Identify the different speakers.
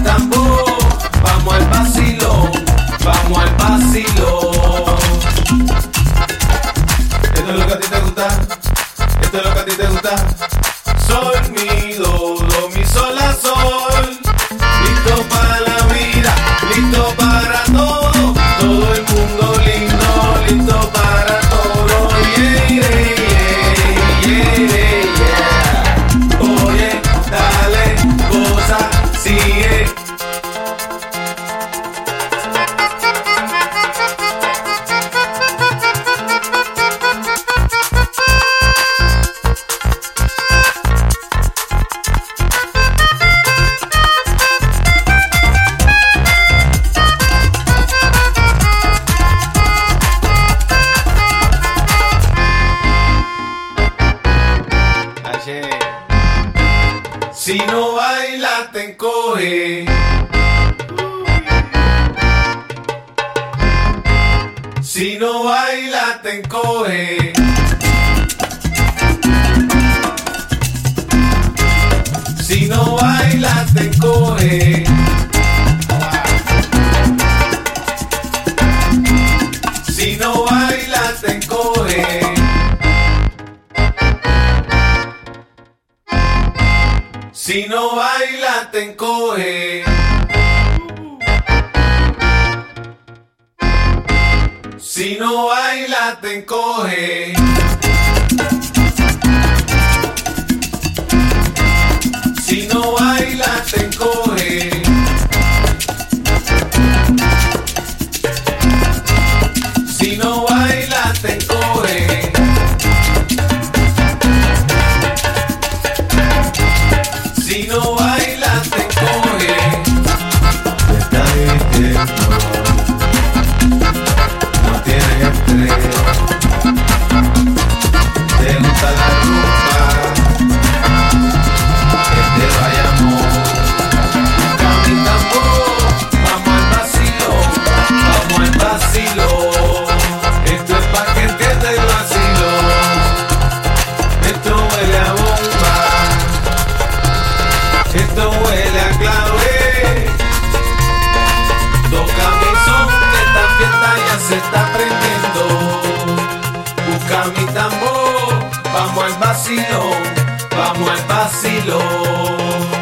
Speaker 1: tambor. Te encoge. Si no baila te encoge. Si no baila te encoge. Si no baila te encoge. Si no baila te encoge. Si no baila te encoge. Vacilo. Esto es pa' que entienda el vacilo. Esto huele a bomba. Esto huele a clave. Toca mi son que esta fiesta ya se está prendiendo. Busca mi tambor, vamos al vacilón, vamos al vacilón.